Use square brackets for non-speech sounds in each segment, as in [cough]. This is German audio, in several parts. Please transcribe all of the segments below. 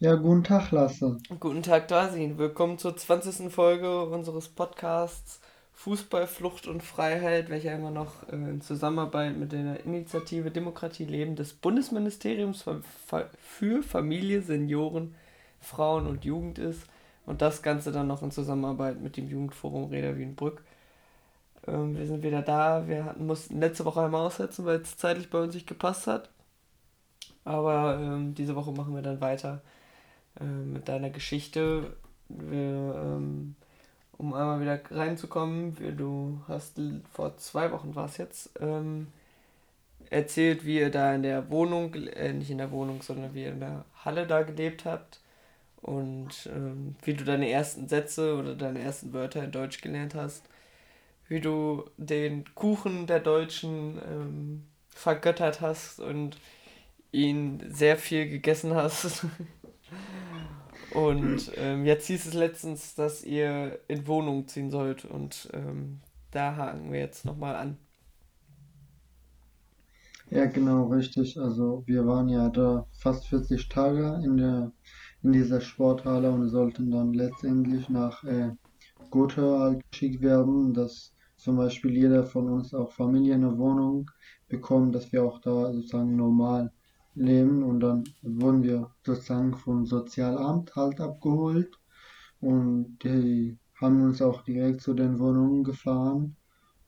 Ja, guten Tag, Lasse. Guten Tag, Dasin. Willkommen zur 20. Folge unseres Podcasts Fußball, Flucht und Freiheit, welcher immer noch äh, in Zusammenarbeit mit der Initiative Demokratie Leben des Bundesministeriums für Familie, Senioren, Frauen und Jugend ist. Und das Ganze dann noch in Zusammenarbeit mit dem Jugendforum Reda Wienbrück. Ähm, wir sind wieder da. Wir mussten letzte Woche einmal aussetzen, weil es zeitlich bei uns nicht gepasst hat. Aber ähm, diese Woche machen wir dann weiter äh, mit deiner Geschichte. Wir, ähm, um einmal wieder reinzukommen, wir, du hast vor zwei Wochen war es jetzt, ähm, erzählt, wie ihr da in der Wohnung, äh, nicht in der Wohnung, sondern wie ihr in der Halle da gelebt habt und ähm, wie du deine ersten Sätze oder deine ersten Wörter in Deutsch gelernt hast, wie du den Kuchen der Deutschen ähm, vergöttert hast und ihn sehr viel gegessen hast. [laughs] Und ähm, jetzt hieß es letztens, dass ihr in Wohnung ziehen sollt und ähm, da haken wir jetzt nochmal an. Ja, genau, richtig. Also wir waren ja da fast 40 Tage in der in dieser Sporthalle und sollten dann letztendlich nach äh, Gotha geschickt werden, dass zum Beispiel jeder von uns auch Familie eine Wohnung bekommt, dass wir auch da sozusagen normal leben und dann wurden wir sozusagen vom Sozialamt halt abgeholt und die haben uns auch direkt zu den Wohnungen gefahren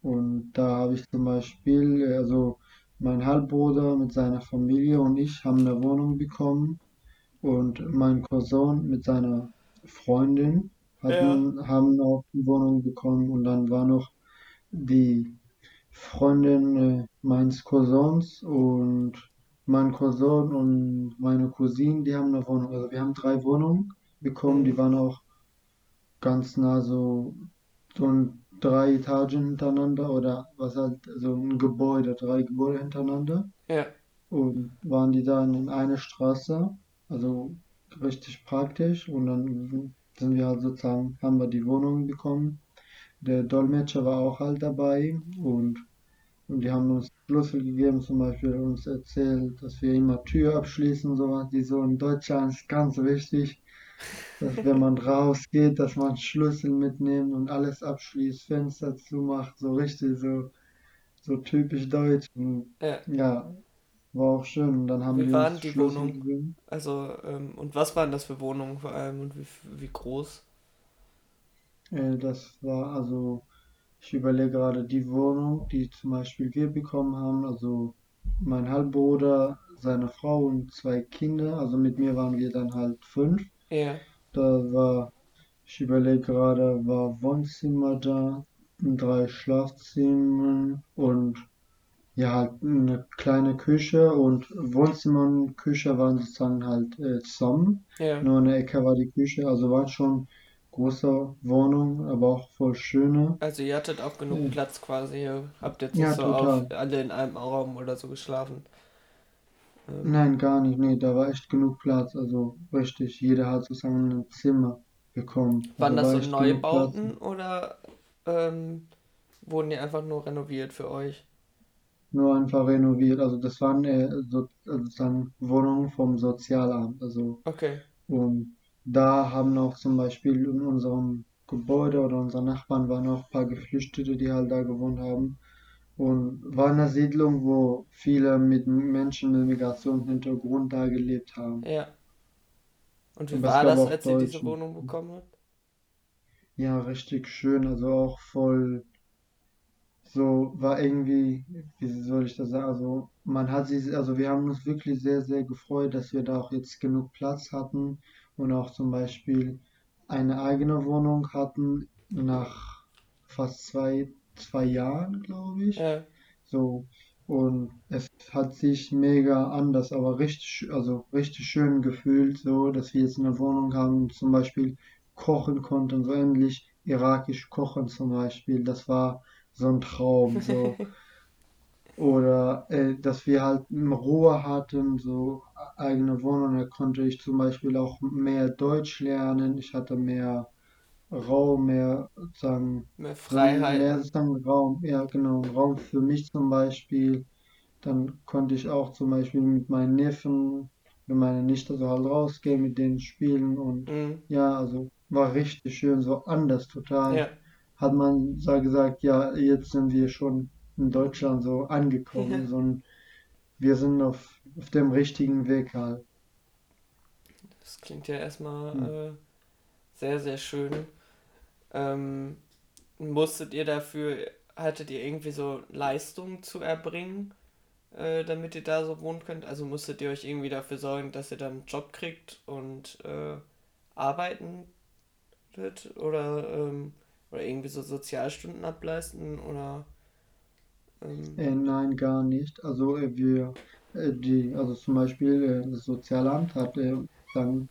und da habe ich zum Beispiel, also mein Halbbruder mit seiner Familie und ich haben eine Wohnung bekommen und mein Cousin mit seiner Freundin Ja. hatten, haben auch eine Wohnung bekommen und dann war noch die Freundin äh, meines Cousins und mein Cousin und meine Cousine, die haben eine Wohnung. Also wir haben drei Wohnungen bekommen, die Mhm. waren auch ganz nah so, so ein drei Etagen hintereinander oder was halt, so ein Gebäude, drei Gebäude hintereinander. Ja. Und waren die dann in eine Straße, also richtig praktisch. Und dann sind wir halt sozusagen, haben wir die Wohnung bekommen. Der Dolmetscher war auch halt dabei und und die haben uns Schlüssel gegeben, zum Beispiel uns erzählt, dass wir immer Tür abschließen, sowas, die so in Deutschland ist ganz wichtig, dass wenn man rausgeht, dass man Schlüssel mitnimmt und alles abschließt, Fenster zumacht, so richtig, so, so typisch deutsch. Und Ja. ja, war auch schön. Und dann haben Wie die war uns denn die Schlüssel Wohnung? gegeben. Also, ähm, und was waren das für Wohnungen vor allem und wie, wie groß? Äh, das war also, ich überlege gerade die Wohnung, die zum Beispiel wir bekommen haben, also mein Halbbruder, seine Frau und zwei Kinder, also mit mir waren wir dann halt fünf. Ja. Da war, ich überlege gerade, war Wohnzimmer da, drei Schlafzimmer und ja, halt eine kleine Küche und Wohnzimmer und Küche waren sozusagen halt äh, zusammen. Ja. Nur eine Ecke war die Küche, also war schon große Wohnung, aber auch voll schöne. Also ihr hattet auch genug Äh, Platz quasi. Ihr habt jetzt nicht Ja, so auf alle in einem Raum oder so geschlafen. Ähm, Nein, gar nicht. Nee, da war echt genug Platz. Also richtig, jeder hat sozusagen ein Zimmer bekommen. waren Also das so Platz. Neubauten oder ähm, wurden die einfach nur renoviert für euch? Nur einfach renoviert. Also das waren äh, so, also sozusagen Wohnungen vom Sozialamt. Also Okay. und da haben auch zum Beispiel in unserem Gebäude oder unsere Nachbarn waren auch ein paar Geflüchtete, die halt da gewohnt haben. Und war eine Siedlung, wo viele mit Menschen mit Migrationshintergrund da gelebt haben. Ja. Und wie es war das, als ihr diese. Wohnung bekommen habt? Ja, richtig schön. Also auch voll so war irgendwie, wie soll ich das sagen? Also man hat sich, also wir haben uns wirklich sehr, sehr gefreut, dass wir da auch jetzt genug Platz hatten und auch zum Beispiel eine eigene Wohnung hatten nach fast zwei, zwei Jahren, glaube ich. Ja. So, und es hat sich mega anders, aber richtig, also richtig schön gefühlt, so, dass wir jetzt eine Wohnung haben und zum Beispiel kochen konnten, so endlich irakisch kochen zum Beispiel. Das war so ein Traum, so. [laughs] Oder äh, dass wir halt Ruhe hatten, so eigene Wohnung, da konnte ich zum Beispiel auch mehr Deutsch lernen. Ich hatte mehr Raum, mehr sozusagen, Mehr mehr Freiheiten. sozusagen Raum, ja genau, Raum für mich zum Beispiel. Dann konnte ich auch zum Beispiel mit meinen Neffen wenn meine Nichte so halt rausgehen mit denen spielen und Mhm. ja, also war richtig schön, so anders total. Ja. Hat man so gesagt, ja, jetzt sind wir schon in Deutschland so angekommen, Ja. so ein, wir sind auf, auf dem richtigen Weg halt. Das klingt ja erstmal Hm. äh, sehr, sehr schön. Ähm, musstet ihr dafür, hattet ihr irgendwie so Leistungen zu erbringen, äh, damit ihr da so wohnen könnt? Also musstet ihr euch irgendwie dafür sorgen, dass ihr dann einen Job kriegt und äh, arbeiten wird? Oder, ähm, oder irgendwie so Sozialstunden ableisten? Oder ähm, Äh, nein, gar nicht. Also äh, wir, äh, die, also zum Beispiel äh, das Sozialamt hat äh, dann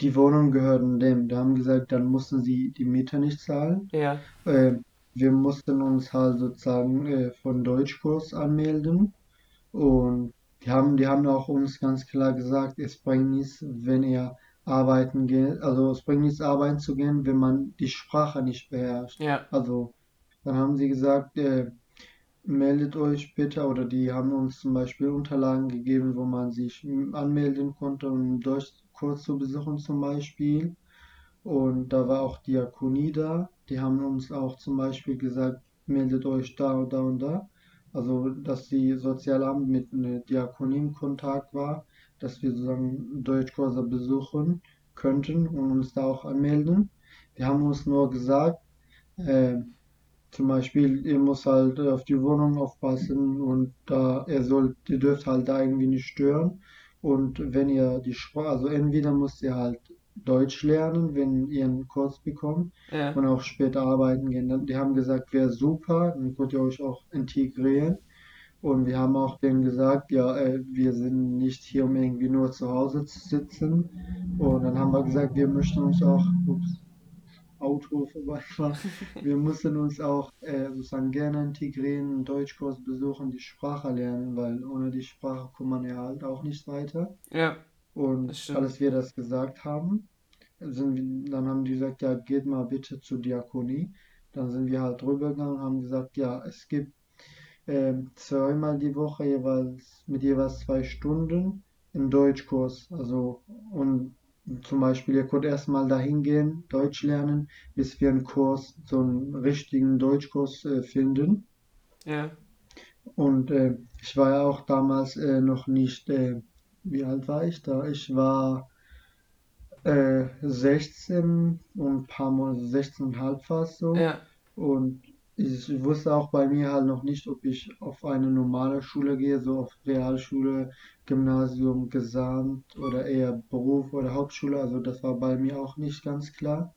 die Wohnung gehörten dem. Die haben gesagt, dann mussten sie die Miete nicht zahlen. ja, Äh, wir mussten uns halt sozusagen äh, von Deutschkurs anmelden und die haben, die haben auch uns ganz klar gesagt, es bringt nichts, wenn ihr arbeiten geht, also es bringt nichts, arbeiten zu gehen, wenn man die Sprache nicht beherrscht. ja, Also dann haben sie gesagt, äh, meldet euch bitte, oder die haben uns zum Beispiel Unterlagen gegeben, wo man sich anmelden konnte, um Deutschkurs zu besuchen zum Beispiel. Und da war auch Diakonie da. Die haben uns auch zum Beispiel gesagt, meldet euch da und da und da. Also, dass die Sozialamt mit einer Diakonie in Kontakt war, dass wir sozusagen Deutschkurse besuchen könnten und uns da auch anmelden. Die haben uns nur gesagt, äh, zum Beispiel, ihr müsst halt äh, auf die Wohnung aufpassen und da ihr sollt, ihr dürft halt da irgendwie nicht stören. Und wenn ihr die Sprache, also entweder müsst ihr halt Deutsch lernen, wenn ihr einen Kurs bekommt ja, und auch später arbeiten gehen. Dann- Die haben gesagt, wäre super, dann könnt ihr euch auch integrieren. Und wir haben auch denen gesagt, ja, äh, wir sind nicht hier, um irgendwie nur zu Hause zu sitzen. Und dann haben wir gesagt, wir möchten uns auch, ups, Auto vorbeifahren, [laughs] wir müssen uns auch äh, sozusagen gerne integrieren, einen Deutschkurs besuchen, die Sprache lernen, weil ohne die Sprache kommt man ja halt auch nicht weiter. ja, Und als wir das gesagt haben, sind dann haben die gesagt, ja, geht mal bitte zur Diakonie. Dann sind wir halt rübergegangen und haben gesagt, ja, es gibt ähm, zweimal die Woche jeweils mit jeweils zwei Stunden einen Deutschkurs. Also und zum Beispiel, ihr könnt erstmal dahin gehen, Deutsch lernen, bis wir einen Kurs, so einen richtigen Deutschkurs äh, finden. Ja, Und äh, ich war ja auch damals äh, noch nicht, äh, wie alt war ich da? Ich war äh, 16 und ein paar Monate, 16,5 war es so. ja, Und ich wusste auch bei mir halt noch nicht, ob ich auf eine normale Schule gehe, so auf Realschule, Gymnasium, Gesamt oder eher Beruf oder Hauptschule. Also das war bei mir auch nicht ganz klar.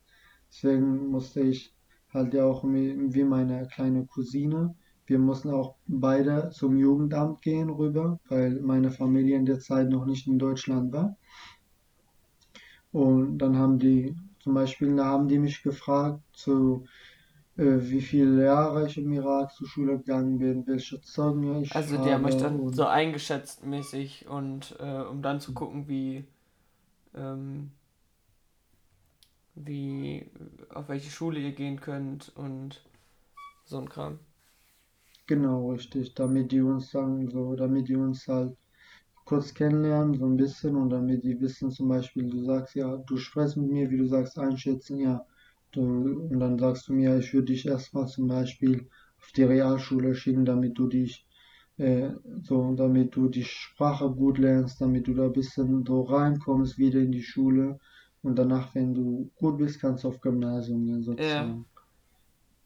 Deswegen musste ich halt ja auch wie meine kleine Cousine, wir mussten auch beide zum Jugendamt gehen rüber, weil meine Familie in der Zeit noch nicht in Deutschland war. Und dann haben die, zum Beispiel, da haben die mich gefragt, zu wie viele Jahre ich im Irak zur Schule gegangen bin, welche Zeugnisse ich Also die haben euch dann so eingeschätzt mäßig und äh, um dann zu gucken, wie, ähm, wie, auf welche Schule ihr gehen könnt und so ein Kram. genau richtig, damit die uns dann so, damit die uns halt kurz kennenlernen, so ein bisschen und damit die wissen zum Beispiel, du sagst ja, du sprichst mit mir, wie du sagst, einschätzen, ja, und dann sagst du mir, ich würde dich erstmal zum Beispiel auf die Realschule schicken, damit du dich äh, so, damit du die Sprache gut lernst, damit du da ein bisschen so reinkommst wieder in die Schule und danach, wenn du gut bist, kannst du auf Gymnasium gehen Ja, sozusagen.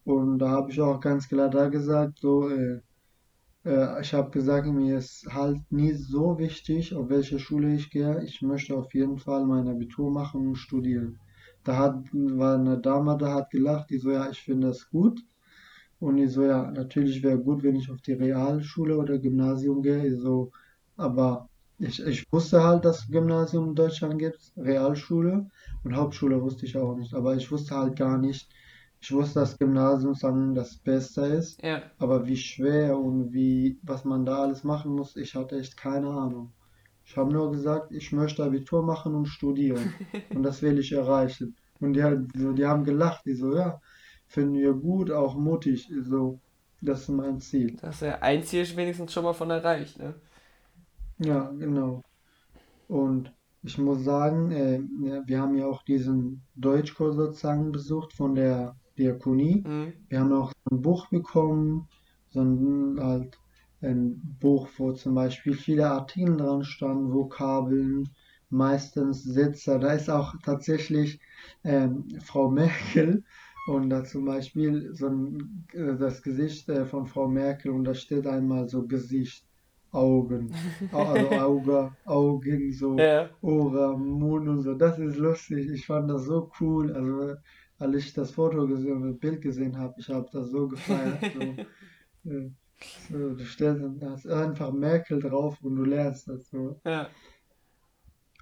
Und da habe ich auch ganz klar da gesagt, so, äh, äh, ich habe gesagt, mir ist halt nie so wichtig, auf welche Schule ich gehe. Ich möchte auf jeden Fall mein Abitur machen und studieren. Da hat, war eine Dame, da hat gelacht, die so, ja, ich finde das gut. Und ich so, ja, natürlich wäre gut, wenn ich auf die Realschule oder Gymnasium gehe. Ich so, aber ich, ich wusste halt, dass es Gymnasium in Deutschland gibt, Realschule und Hauptschule wusste ich auch nicht. Aber ich wusste halt gar nicht, ich wusste, dass Gymnasium sagen das Beste ist. ja, Aber wie schwer und wie, was man da alles machen muss, ich hatte echt keine Ahnung. Ich habe nur gesagt, ich möchte Abitur machen und studieren. [laughs] Und das will ich erreichen. Und die, halt so, die haben gelacht, die so, ja, finden wir gut, auch mutig. So, das ist mein Ziel. das ist ja ein Ziel wenigstens schon mal von erreicht, ne? Ja, genau. Und ich muss sagen, äh, wir haben ja auch diesen Deutschkurs sozusagen besucht von der Diakonie. Mhm. Wir haben auch so ein Buch bekommen, so ein, halt ein Buch, wo zum Beispiel viele Artikel dran standen, Vokabeln, meistens Sätze. Da ist auch tatsächlich ähm, Frau Merkel und da zum Beispiel so ein, äh, das Gesicht äh, von Frau Merkel und da steht einmal so Gesicht, Augen, [laughs] also Auge, Augen, so Ja. Ohren, Mund und so. Das ist lustig. Ich fand das so cool. Also als ich das Foto gesehen, das Bild gesehen habe, ich habe das so gefeiert. So, [laughs] äh, so, du stellst da ist einfach Merkel drauf und du lernst das so. Ja.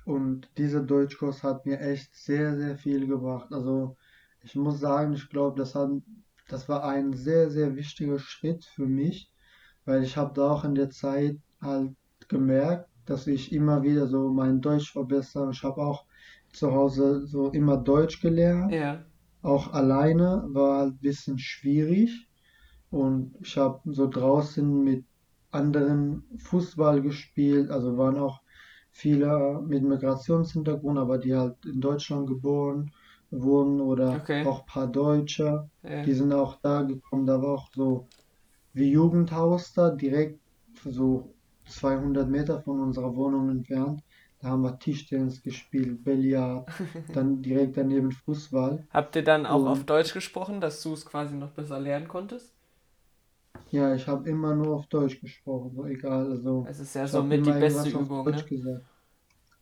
Und dieser Deutschkurs hat mir echt sehr, sehr viel gebracht. Also ich muss sagen, ich glaube, das hat, das war ein sehr, sehr wichtiger Schritt für mich, weil ich habe da auch in der Zeit halt gemerkt, dass ich immer wieder so mein Deutsch verbessere. Ich habe auch zu Hause so immer Deutsch gelernt, Ja. auch alleine, war halt ein bisschen schwierig. Und ich habe so draußen mit anderen Fußball gespielt, also waren auch viele mit Migrationshintergrund, aber die halt in Deutschland geboren wurden oder Okay. auch ein paar Deutsche, Ja. die sind auch da gekommen. Da war auch so wie Jugendhaus da, direkt so 200 Meter von unserer Wohnung entfernt. Da haben wir Tischtennis gespielt, Billard, [laughs] dann direkt daneben Fußball. Habt ihr dann auch auf Und Deutsch gesprochen, dass du es quasi noch besser lernen konntest? Ja, ich habe immer nur auf Deutsch gesprochen, so egal. Also Es ist ja habe somit die beste Übung, Deutsch ne? gesagt.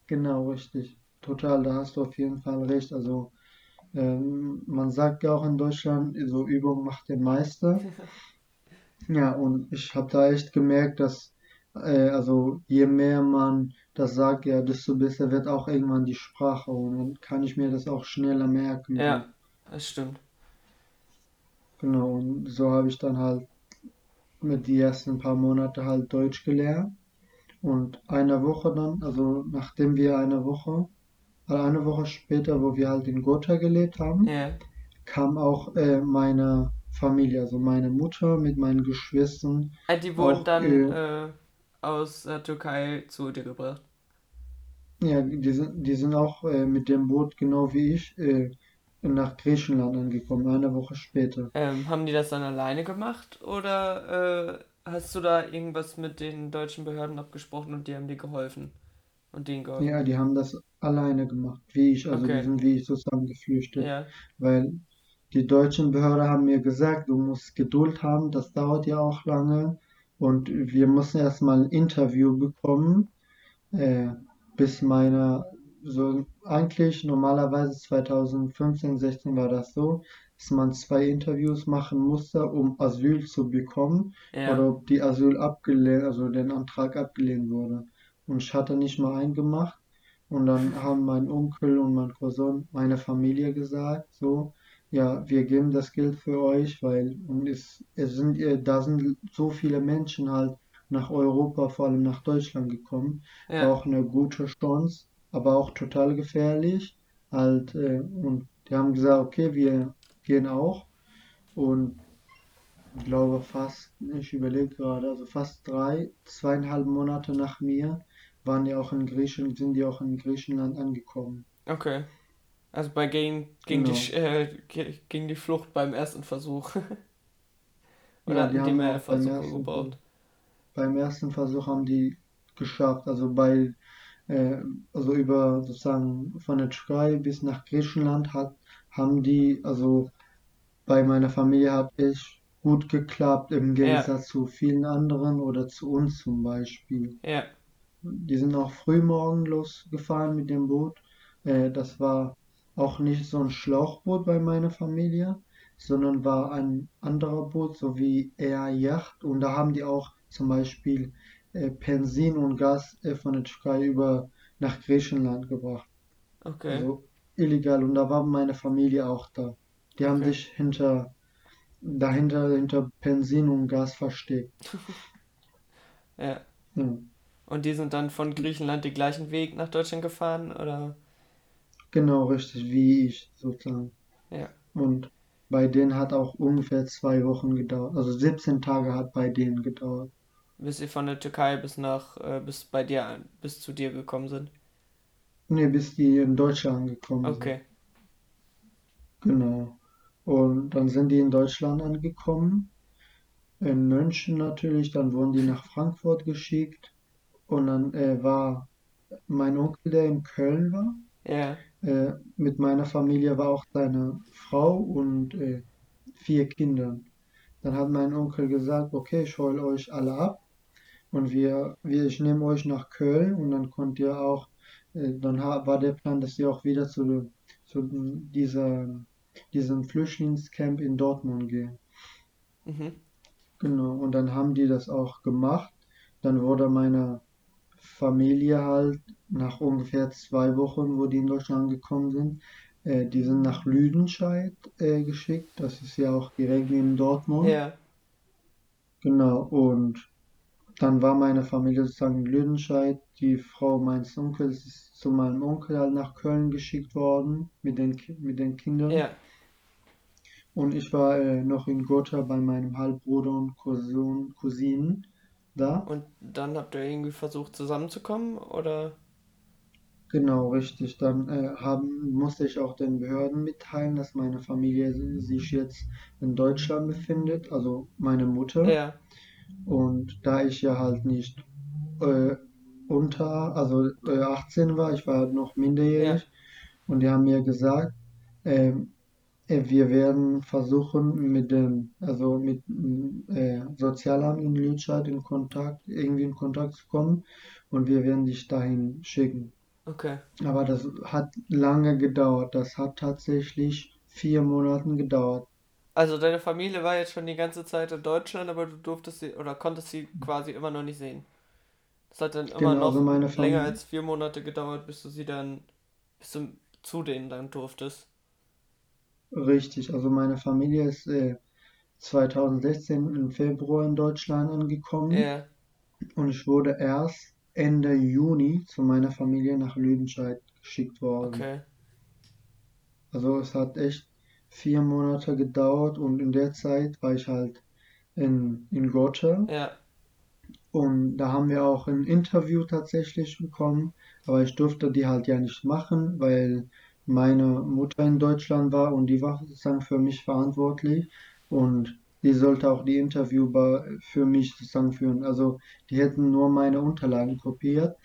Genau, richtig. Total, da hast du auf jeden Fall recht. Also ähm, man sagt ja auch in Deutschland, so Übung macht den Meister. [laughs] Ja, und ich habe da echt gemerkt, dass äh, also je mehr man das sagt, ja, desto besser wird auch irgendwann die Sprache und dann kann ich mir das auch schneller merken. So. Ja, das stimmt. Genau, und so habe ich dann halt mit die ersten paar Monate halt Deutsch gelernt. Und eine Woche dann, also nachdem wir eine Woche, äh, eine Woche später, wo wir halt in Gotha gelebt haben, Ja. kam auch äh, meine Familie, also meine Mutter mit meinen Geschwistern Ah, Die wurden auch, dann äh, äh, aus der Türkei zu dir gebracht. ja, die sind, die sind auch äh, mit dem Boot, genau wie ich, äh, nach Griechenland angekommen, eine Woche später. Ähm, haben die das dann alleine gemacht oder äh, hast du da irgendwas mit den deutschen Behörden abgesprochen und die haben dir geholfen und denen geholfen? Ja, die haben das alleine gemacht, wie ich, also die Okay, sind wie ich zusammen geflüchtet, ja, weil die deutschen Behörden haben mir gesagt, du musst Geduld haben, das dauert ja auch lange und wir müssen erstmal ein Interview bekommen, äh, bis meine, so eigentlich normalerweise 2015, 16 war das so, dass man zwei Interviews machen musste, um Asyl zu bekommen oder ja, ob die Asyl abgelehnt, also den Antrag abgelehnt wurde. Und ich hatte nicht mal einen gemacht. Und dann haben mein Onkel und mein Cousin, meine Familie gesagt, so, ja, wir geben das Geld für euch, weil und es, es sind, äh, da sind so viele Menschen halt nach Europa, vor allem nach Deutschland gekommen. War ja, auch eine gute Chance, aber auch total gefährlich. Halt, äh, und die haben gesagt, okay, wir gehen auch. Und ich glaube fast, ich überlege gerade, also fast drei, zweieinhalb Monate nach mir waren die auch in Griechenland, sind die auch in Griechenland angekommen. okay. Also bei die, Sch- Genau. äh, ge- ging die Flucht beim ersten Versuch. [laughs] Oder Ja, die hatten die haben mehr auch beim Versuche ersten Versuch, gebraucht? beim ersten Versuch haben die geschafft. Also bei, äh, also über sozusagen von der Türkei bis nach Griechenland hat, haben die, also bei meiner Familie hat es gut geklappt im Ja, Gegensatz zu vielen anderen oder zu uns zum Beispiel. ja, Die sind auch früh morgen losgefahren mit dem Boot. Äh, das war auch nicht so ein Schlauchboot bei meiner Familie, sondern war ein anderer Boot, so wie eher Yacht. Und da haben die auch zum Beispiel äh, Benzin und Gas äh, von der Türkei über nach Griechenland gebracht. okay, Also illegal. Und da war meine Familie auch da. Die haben okay. sich hinter, dahinter, hinter Benzin und Gas versteckt. [laughs] Ja. Ja. Und die sind dann von Griechenland den gleichen Weg nach Deutschland gefahren, oder? Genau, richtig, wie ich sozusagen. Ja, Und bei denen hat auch ungefähr zwei Wochen gedauert. Also 17 Tage hat bei denen gedauert. Bis sie von der Türkei bis nach, äh, bis bei dir, bis zu dir gekommen sind. Nee, bis die in Deutschland angekommen sind. Okay. Genau. Und dann sind die in Deutschland angekommen, in München natürlich, dann wurden die nach Frankfurt geschickt und dann äh, war mein Onkel, der in Köln war, Ja. äh, mit meiner Familie war auch seine Frau und äh, vier Kinder. Dann hat mein Onkel gesagt, okay, ich hol euch alle ab und wir, wir, ich nehme euch nach Köln und dann konnt ihr auch, äh, dann war der Plan, dass ihr auch wieder zu, zu dieser, diesem Flüchtlingscamp in Dortmund gehen. Mhm. Genau, und dann haben die das auch gemacht. Dann wurde meine Familie halt nach ungefähr zwei Wochen, wo die in Deutschland angekommen sind, äh, die sind nach Lüdenscheid äh, geschickt. Das ist ja auch direkt neben Dortmund. Ja. Genau, und dann war meine Familie sozusagen in Lüdenscheid. Die Frau meines Onkels ist zu meinem Onkel halt nach Köln geschickt worden mit den, mit den Kindern. Ja. Und ich war äh, noch in Gotha bei meinem Halbbruder und Cousin, Cousinen da. Und dann habt ihr irgendwie versucht zusammenzukommen, oder? Genau, richtig. Dann äh, haben, musste ich auch den Behörden mitteilen, dass meine Familie sich jetzt in Deutschland befindet, also meine Mutter. Ja. Und da ich ja halt nicht äh, unter, also äh, 18 war, ich war halt noch Ja. minderjährig, und die haben mir gesagt, ähm, äh, wir werden versuchen mit dem, also mit äh, Sozialamt in Lüdenscheid in Kontakt, irgendwie in Kontakt zu kommen und wir werden dich dahin schicken. Okay. Aber das hat lange gedauert. Das hat tatsächlich vier Monate gedauert. Also deine Familie war jetzt schon die ganze Zeit in Deutschland, aber du durftest sie oder konntest sie quasi immer noch nicht sehen. Das hat dann immer Genau, also noch meine länger Familie, als vier Monate gedauert, bis du sie dann, bis du zu denen dann durftest. richtig, also meine Familie ist äh, 2016 im Februar in Deutschland angekommen Ja. und ich wurde erst Ende Juni zu meiner Familie nach Lüdenscheid geschickt worden. Okay. Also es hat echt vier Monate gedauert und in der Zeit war ich halt in, in Gotha Ja. und da haben wir auch ein Interview tatsächlich bekommen, aber ich durfte die halt ja nicht machen, weil meine Mutter in Deutschland war und die war sozusagen für mich verantwortlich und die sollte auch die Interview bei- für mich sozusagen führen. Also die hätten nur meine Unterlagen kopiert.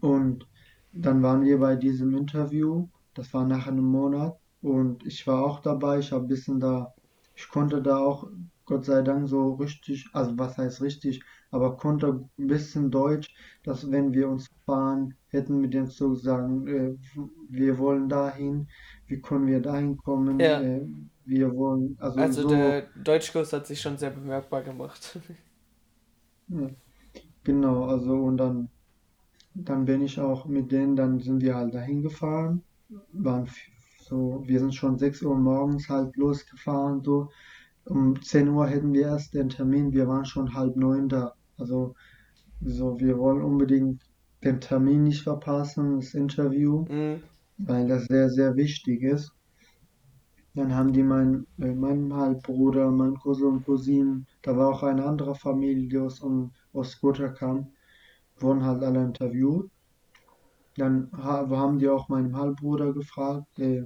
Und dann waren wir bei diesem Interview, das war nach einem Monat. Und ich war auch dabei, ich habe ein bisschen da, ich konnte da auch, Gott sei Dank, so richtig, also was heißt richtig, aber konnte ein bisschen Deutsch, dass wenn wir uns fahren, hätten mit dem Zug sagen, äh, wir wollen dahin, wie können wir dahin kommen, Ja. äh, wir wollen, also Also so, der Deutschkurs hat sich schon sehr bemerkbar gemacht. [laughs] ja, genau, also und dann, dann bin ich auch mit denen, dann sind wir halt dahin gefahren, waren so, wir sind schon 6 Uhr morgens halt losgefahren, so, um 10 Uhr hätten wir erst den Termin, wir waren schon halb neun da, also so, wir wollen unbedingt den Termin nicht verpassen, das Interview, Mhm. Weil das sehr, sehr wichtig ist. Dann haben die mein, äh, mein Halbbruder, mein Cousin und Cousinen, da war auch eine andere Familie, die aus, aus Gotha kam, wurden halt alle interviewt. Dann ha haben die auch meinen Halbbruder gefragt, äh,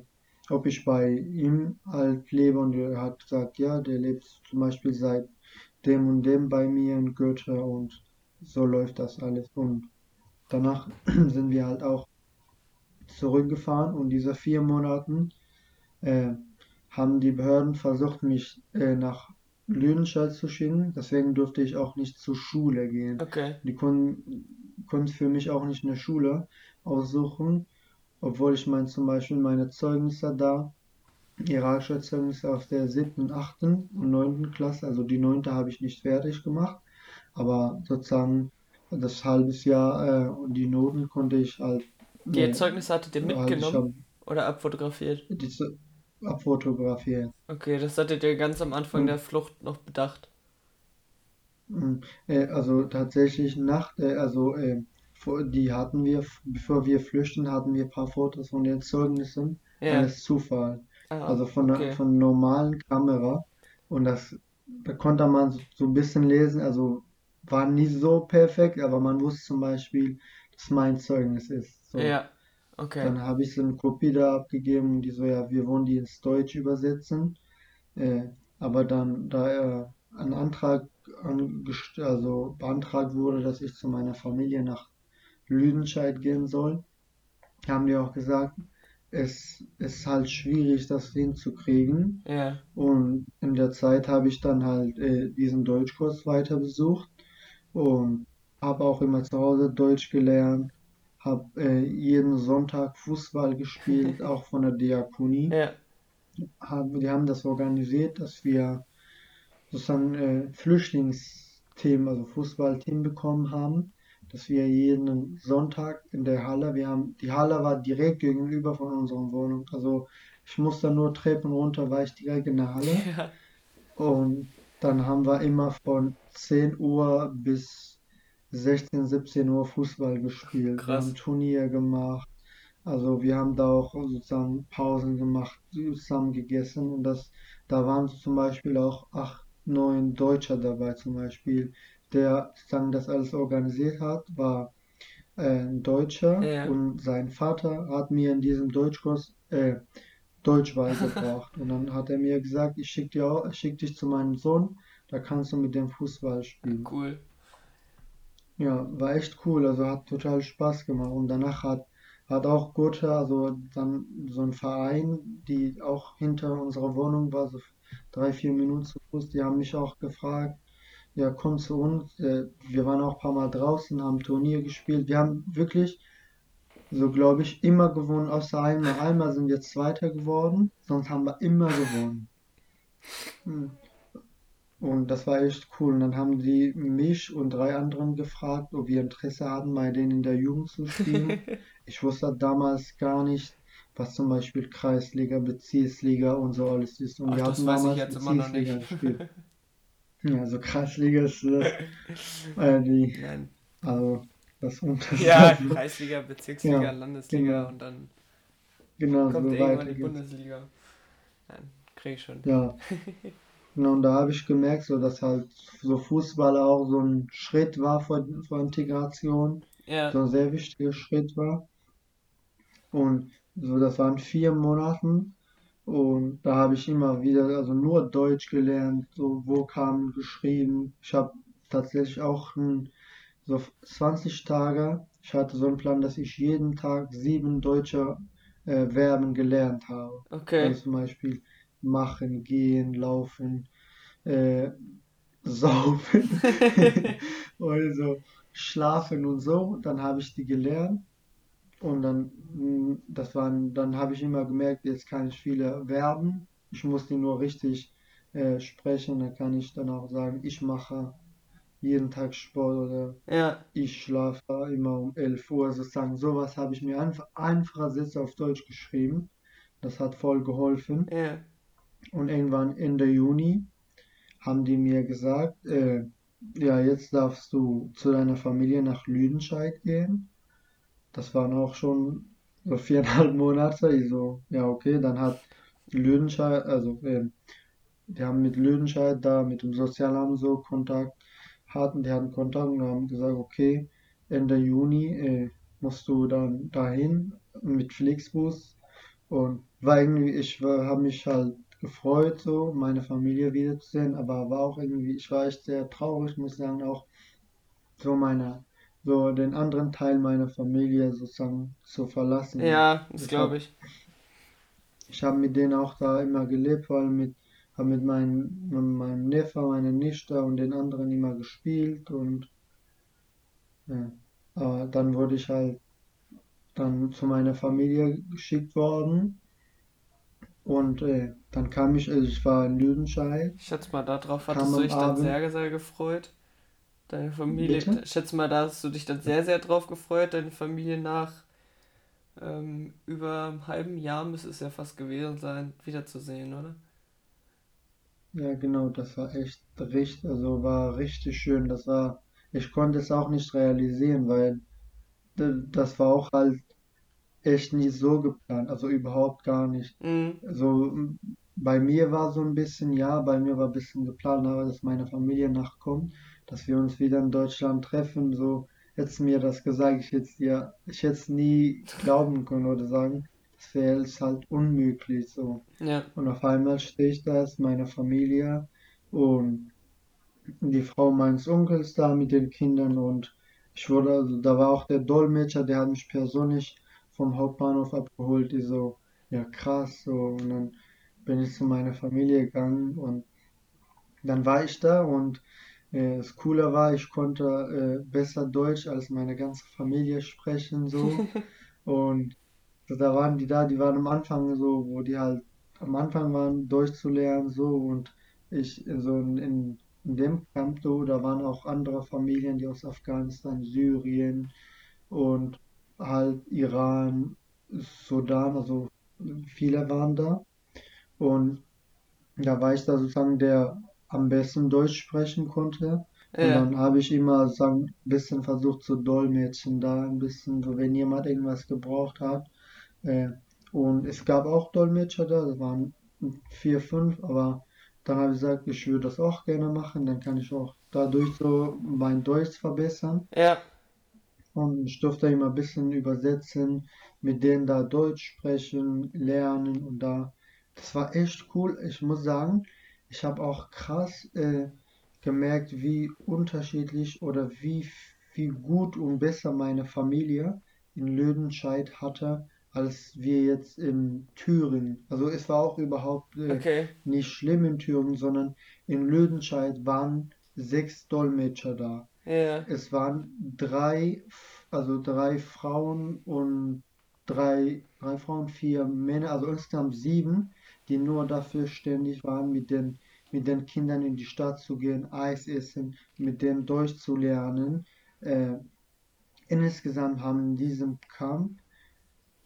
ob ich bei ihm halt lebe und er hat gesagt, ja, der lebt zum Beispiel seit dem und dem bei mir in Goethe und so läuft das alles. Und danach [clears throat] sind wir halt auch zurückgefahren und diese vier Monaten äh, haben die Behörden versucht, mich äh, nach Lüdenscheid zu schicken. Deswegen durfte ich auch nicht zur Schule gehen. Okay. Die konnten, konnten für mich auch nicht eine Schule aussuchen, obwohl ich mein, zum Beispiel meine Zeugnisse da, irakische Zeugnisse aus der siebten, achten und neunten Klasse, also die neunte habe ich nicht fertig gemacht, aber sozusagen das halbes Jahr äh, und die Noten konnte ich halt, Die äh, Zeugnisse hattet ihr mitgenommen habe oder abfotografiert? diese abfotografiert. Okay, das hattet ihr ganz am Anfang der Und, Flucht noch bedacht. mm, äh, also tatsächlich nach der, also äh, die hatten wir, bevor wir flüchten, hatten wir ein paar Fotos von den Zeugnissen, Ja. alles Zufall. Ah, Also von der, okay. von normalen Kamera. Und das, da konnte man so, so ein bisschen lesen, also war nicht so perfekt, aber man wusste zum Beispiel, dass mein Zeugnis ist. So. Ja. Okay. Dann habe ich so eine Kopie da abgegeben und die so, ja, wir wollen die ins Deutsch übersetzen. Äh, aber dann, da er ein Antrag also beantragt wurde, dass ich zu meiner Familie nach Lüdenscheid gehen soll, haben die auch gesagt, es ist halt schwierig, das hinzukriegen. Ja. Und in der Zeit habe ich dann halt äh, diesen Deutschkurs weiter besucht und habe auch immer zu Hause Deutsch gelernt, habe äh, jeden Sonntag Fußball gespielt, [laughs] auch von der Diakonie. Ja. Haben, die haben das organisiert, dass wir sozusagen äh, Flüchtlingsthemen, also Fußballthemen bekommen haben, dass wir jeden Sonntag in der Halle, wir haben, die Halle war direkt gegenüber von unserer Wohnung, also ich musste nur Treppen runter, war ich direkt in der Halle [laughs] Ja. und dann haben wir immer von 10 Uhr bis 16, 17 Uhr Fußball gespielt. Wir haben Krass. Turnier gemacht, also wir haben da auch sozusagen Pausen gemacht, zusammen gegessen und das, da waren zum Beispiel auch acht, neun Deutscher dabei zum Beispiel. Der sozusagen das alles organisiert hat, war äh, ein Deutscher Ja. und sein Vater hat mir in diesem Deutschkurs äh, Deutsch beigebracht. [laughs] Und dann hat er mir gesagt, ich schicke schick dich zu meinem Sohn, da kannst du mit dem Fußball spielen. Cool. Ja, war echt cool, also hat total Spaß gemacht. Und danach hat, hat auch Gotha, also dann so ein Verein, die auch hinter unserer Wohnung war, so drei, vier Minuten zu Fuß, die haben mich auch gefragt, ja, komm zu uns. Äh, wir waren auch ein paar Mal draußen, haben Turnier gespielt. Wir haben wirklich, so glaube ich, immer gewonnen, außer einmal. Einmal sind wir Zweiter geworden, sonst haben wir immer gewonnen. Hm. Und das war echt cool. Und dann haben die mich und drei anderen gefragt, ob wir Interesse hatten, bei denen in der Jugend zu spielen. [laughs] Ich wusste damals gar nicht, was zum Beispiel Kreisliga, Bezirksliga und so alles ist. Und Ach, wir hatten damals jetzt immer noch Bezirksliga gespielt. [laughs] Ja, also Kreisliga ist das, äh, die, Nein. also das unterste. Ja, [laughs] Kreisliga, Bezirksliga, ja, Landesliga genau, und dann genau, kommt so irgendwann die. Bundesliga. Nein, krieg ich schon. Ja, genau, und da habe ich gemerkt, so dass halt so Fußball auch so ein Schritt war vor, vor Integration, Ja, so ein sehr wichtiger Schritt war. Und so, das waren vier Monaten und da habe ich immer wieder, also nur Deutsch gelernt, so Vokabeln geschrieben. Ich habe tatsächlich auch ein, so 20 Tage, ich hatte so einen Plan, dass ich jeden Tag sieben deutsche äh, Verben gelernt habe. okay. Also zum Beispiel machen, gehen, laufen, äh, [laughs] saufen oder [laughs] so schlafen und so. Dann habe ich die gelernt und dann, mh, das waren, dann habe ich immer gemerkt, jetzt kann ich viele Verben. Ich muss die nur richtig äh, sprechen. Dann kann ich dann auch sagen, ich mache jeden Tag Sport oder Ja, ich schlafe immer um 11 Uhr sozusagen. Sowas habe ich mir einfach einfache Sätze auf Deutsch geschrieben. Das hat voll geholfen. ja. Und irgendwann Ende Juni haben die mir gesagt, äh, ja, jetzt darfst du zu deiner Familie nach Lüdenscheid gehen. Das waren auch schon so viereinhalb Monate. Ich so, ja, okay, dann hat Lüdenscheid, also äh, die haben mit Lüdenscheid da, mit dem Sozialamt so Kontakt hatten, die hatten Kontakt und haben gesagt, okay, Ende Juni äh, musst du dann dahin mit Flixbus und war irgendwie, ich habe mich halt gefreut, so meine Familie wiederzusehen, aber war auch irgendwie, ich war echt sehr traurig, muss ich sagen, auch so meine, so den anderen Teil meiner Familie sozusagen zu verlassen. Ja, das glaube ich. ich habe mit denen auch da immer gelebt, vor allem mit, habe mit meinem, mit meinem Neffe, meiner Nichte und den anderen immer gespielt und ja. Aber dann wurde ich halt dann zu meiner Familie geschickt worden und äh, dann kam ich, also ich war in Lüdenscheid, Ich schätze mal, darauf hattest du dich dann Abend, sehr, sehr gefreut. Deine Familie, bitte? ich schätze mal, da hast du dich dann sehr, sehr drauf gefreut. Deine Familie nach ähm, über einem halben Jahr müsste es ja fast gewesen sein, wiederzusehen, oder? Ja, genau, das war echt richtig, also war richtig schön. Das war, ich konnte es auch nicht realisieren, weil das war auch halt echt nie so geplant, also überhaupt gar nicht. Mhm. Also m, bei mir war so ein bisschen, ja, bei mir war ein bisschen geplant, aber dass meine Familie nachkommt, dass wir uns wieder in Deutschland treffen, so hättest mir das gesagt, ich hätte dir, ich hätte es nie glauben können oder sagen, das wäre jetzt halt unmöglich so. Ja. Und auf einmal stehe ich da, ist meine Familie und die Frau meines Onkels da mit den Kindern und ich wurde, also da war auch der Dolmetscher, der hat mich persönlich vom Hauptbahnhof abgeholt, die so, ja krass, so, und dann bin ich zu meiner Familie gegangen und dann war ich da und äh, das Coole war, ich konnte äh, besser Deutsch als meine ganze Familie sprechen, so. [laughs] Und da waren die da, die waren am Anfang so, wo die halt am Anfang waren, Deutsch zu lernen, so. Und ich so in, in, in dem Camp, so, da waren auch andere Familien, die aus Afghanistan, Syrien und halt Iran, Sudan, also viele waren da. Und da war ich da sozusagen der am besten Deutsch sprechen konnte. Und Ja. dann habe ich immer so ein bisschen versucht zu dolmetschen da, ein bisschen so, wenn jemand irgendwas gebraucht hat. Äh, und es gab auch Dolmetscher da, das waren vier, fünf, aber dann habe ich gesagt, ich würde das auch gerne machen, dann kann ich auch dadurch so mein Deutsch verbessern. Ja. Und ich durfte immer ein bisschen übersetzen, mit denen da Deutsch sprechen, lernen und da. Das war echt cool. Ich muss sagen, ich habe auch krass äh, gemerkt, wie unterschiedlich oder wie, wie gut und besser meine Familie in Lüdenscheid hatte, als wir jetzt in Thüringen. Also es war auch überhaupt äh, Okay. nicht schlimm in Thüringen, sondern in Lüdenscheid waren sechs Dolmetscher da. Ja. Es waren drei, also drei Frauen und drei, drei Frauen, vier Männer, also insgesamt sieben, die nur dafür ständig waren, mit den, mit den Kindern in die Stadt zu gehen, Eis essen, mit denen Deutsch zu lernen. Äh, insgesamt haben in diesem Camp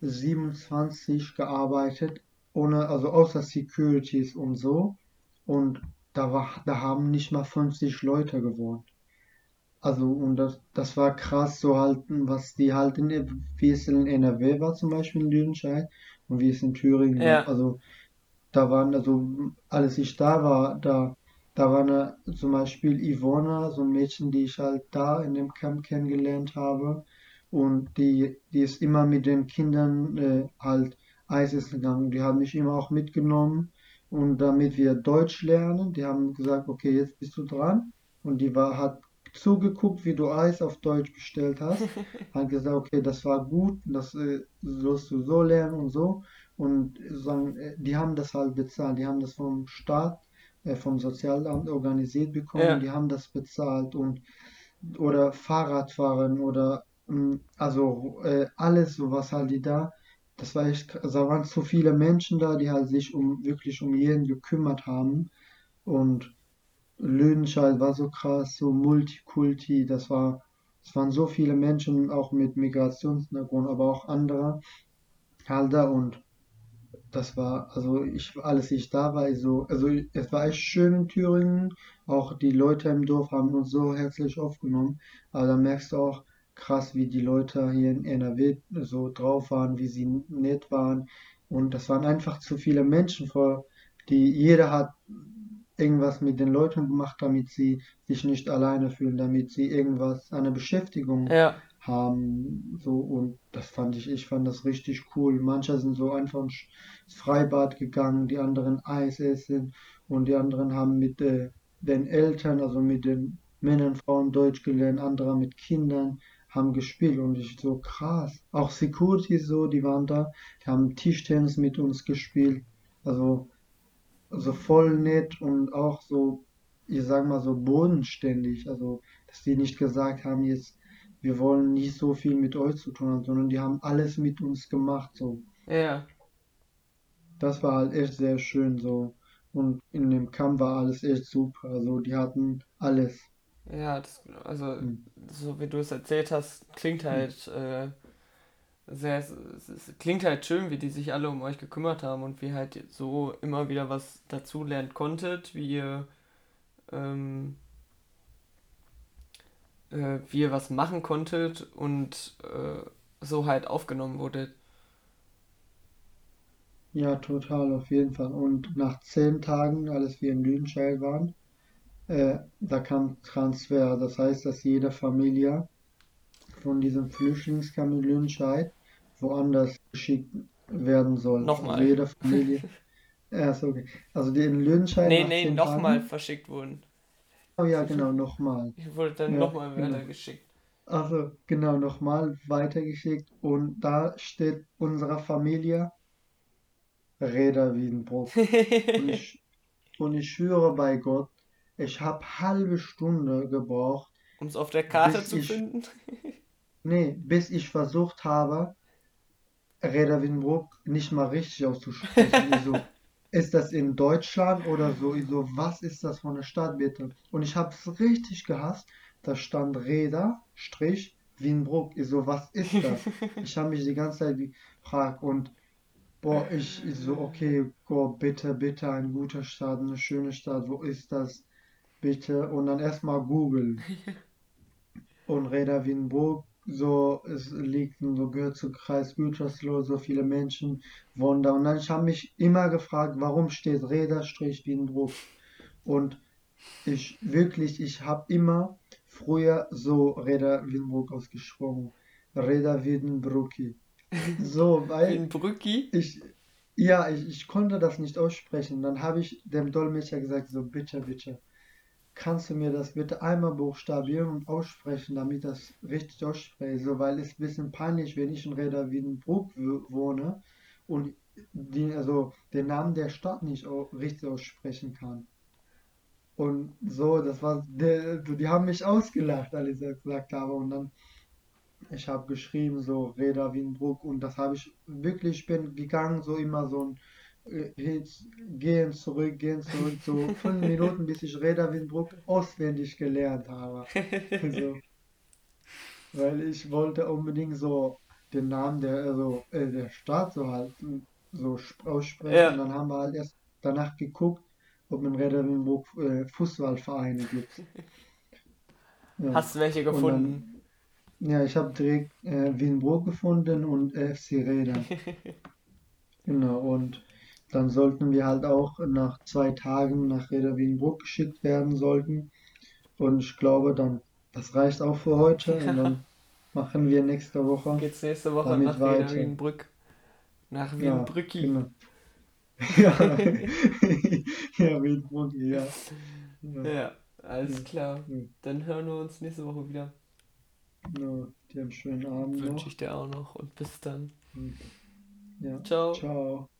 27 gearbeitet, ohne, also außer Securities und so. Und da war, da haben nicht mal 50 Leute gewohnt. Also, und das, das war krass, so halt, was die halt in, wie es in NRW war, zum Beispiel in Lüdenscheid, und wie es in Thüringen war. Ja. Also, da waren, also, als ich da war, da, da war eine, zum Beispiel Ivona, so ein Mädchen, die ich halt da in dem Camp kennengelernt habe. Und die, die ist immer mit den Kindern äh, halt Eis essen gegangen. Die haben mich immer auch mitgenommen. Und damit wir Deutsch lernen, die haben gesagt, okay, jetzt bist du dran. Und die war, hat zugeguckt, wie du Eis auf Deutsch bestellt hast. [laughs] Hat gesagt, okay, das war gut, das äh, sollst du so lernen und so. Und sagen, äh, die haben das halt bezahlt. Die haben das vom Staat, äh, vom Sozialamt organisiert bekommen. Ja. Die haben das bezahlt und oder Fahrradfahren oder mm, also äh, alles was halt die da. Das war echt, da waren so viele Menschen da, die halt sich um wirklich um jeden gekümmert haben. Und Lüdenscheid war so krass, so Multikulti, das war, es waren so viele Menschen, auch mit Migrationshintergrund, aber auch andere halt und das war, also ich, als ich da war, so, also es war echt schön in Thüringen. Auch die Leute im Dorf haben uns so herzlich aufgenommen. Aber da merkst du auch krass, wie die Leute hier in NRW so drauf waren, wie sie nett waren. Und das waren einfach zu viele Menschen vor, die jeder hat irgendwas mit den Leuten gemacht, damit sie sich nicht alleine fühlen, damit sie irgendwas, eine Beschäftigung Ja. haben, so und das fand ich, ich fand das richtig cool. Manche sind so einfach ins Freibad gegangen, die anderen Eis essen und die anderen haben mit äh, den Eltern, also mit den Männern, Frauen Deutsch gelernt, andere mit Kindern, haben gespielt und ich so krass. Auch Security so, die waren da, die haben Tischtennis mit uns gespielt, also so voll nett und auch so, ich sag mal so bodenständig, also dass die nicht gesagt haben jetzt wir wollen nicht so viel mit euch zu tun haben, sondern die haben alles mit uns gemacht, so. Ja. Das war halt echt sehr schön, so. Und in dem Camp war alles echt super, also die hatten alles. Ja, das, also, Hm. so wie du es erzählt hast, klingt Hm. halt äh, sehr, es, es klingt halt schön, wie die sich alle um euch gekümmert haben und wie halt so immer wieder was dazu lernen konntet, wie ihr, ähm, äh, wie ihr was machen konntet und äh, so halt aufgenommen wurdet. Ja, total, auf jeden Fall. Und nach zehn Tagen, als wir in Lüdenscheid waren, äh, da kam Transfer. Das heißt, dass jede Familie von diesem Flüchtlingskamp in Lüdenscheid woanders geschickt werden soll. Nochmal. Also jede Familie. [laughs] ja, ist okay. Also die in Lüdenscheid Nee, nee, nochmal verschickt wurden. Oh ja, genau, nochmal. Ich wurde dann Ja, nochmal genau. weitergeschickt. Also genau, nochmal weitergeschickt und da steht unserer Familie Reda Wiedenbrock. [laughs] Und ich, und ich schwöre bei Gott, ich habe halbe Stunde gebraucht, Um es auf der Karte zu ich, finden. Nee, bis ich versucht habe, Reda Wiedenbrock nicht mal richtig auszusprechen. [laughs] So, ist das in Deutschland oder so? Ich so, was ist das für eine Stadt, bitte? Und ich habe es richtig gehasst. Da stand Reda, Strich, Wiedenbrock. Ich so, was ist das? [laughs] Ich habe mich die ganze Zeit gefragt und boah, ich, ich so, okay, Gott, bitte, bitte, ein guter Stadt, eine schöne Stadt, wo ist das? Bitte. Und dann erstmal googeln. [laughs] Und Reda Wiedenbrock, so, es liegt, so gehört zu Kreis Gütersloh, so viele Menschen wohnen da. Und dann, ich habe mich immer gefragt, warum steht Wiedenbrock? Und ich, wirklich, ich habe immer früher so Reda Wiedenbrock ausgesprochen. Reda Wiedenbrocki. [laughs] So, weil ein Brücki. ich, ja, ich, ich konnte das nicht aussprechen. Dann habe ich dem Dolmetscher gesagt, so, bitte, bitte, kannst du mir das bitte einmal buchstabieren und aussprechen, damit ich das richtig ausspreche, weil es ein bisschen peinlich, wenn ich in Reda Wiedenbrock w- wohne und die, also den Namen der Stadt nicht richtig aussprechen kann. Und so, das war, der, die haben mich ausgelacht, als ich das gesagt habe. Und dann, ich habe geschrieben, so Reda Wiedenbrock, und das habe ich wirklich, ich bin gegangen, so immer so ein gehen zurück, gehen zurück, so fünf [laughs] Minuten, bis ich Reda Wiedenbrock auswendig gelernt habe. So, weil ich wollte unbedingt so den Namen der, also, äh, der Stadt so halt so sp- aussprechen. Und Ja. dann haben wir halt erst danach geguckt, ob in Reda Wiedenbrock äh, Fußballvereine gibt. Ja. Hast du welche Und gefunden? dann, ja, ich habe direkt äh, Wiedenbrock gefunden und FC Reda. [laughs] Genau, und dann sollten wir halt auch nach zwei Tagen nach Reda Wiedenbrock geschickt werden sollten. Und ich glaube dann, das reicht auch für heute. [laughs] Und Ja. dann machen wir nächste Woche Geht's nächste Woche nach Reda weiter. Wiedenbrück. Nach Ja, Wiedenbrücki. genau. [laughs] Ja, ja, Wiedenbrock, ja. Ja, Ja, alles ja, klar. ja. Dann hören wir uns nächste Woche wieder. Genau. Dir einen schönen Abend Wünsche ich dir auch noch und bis dann. Ja, Ciao. ciao.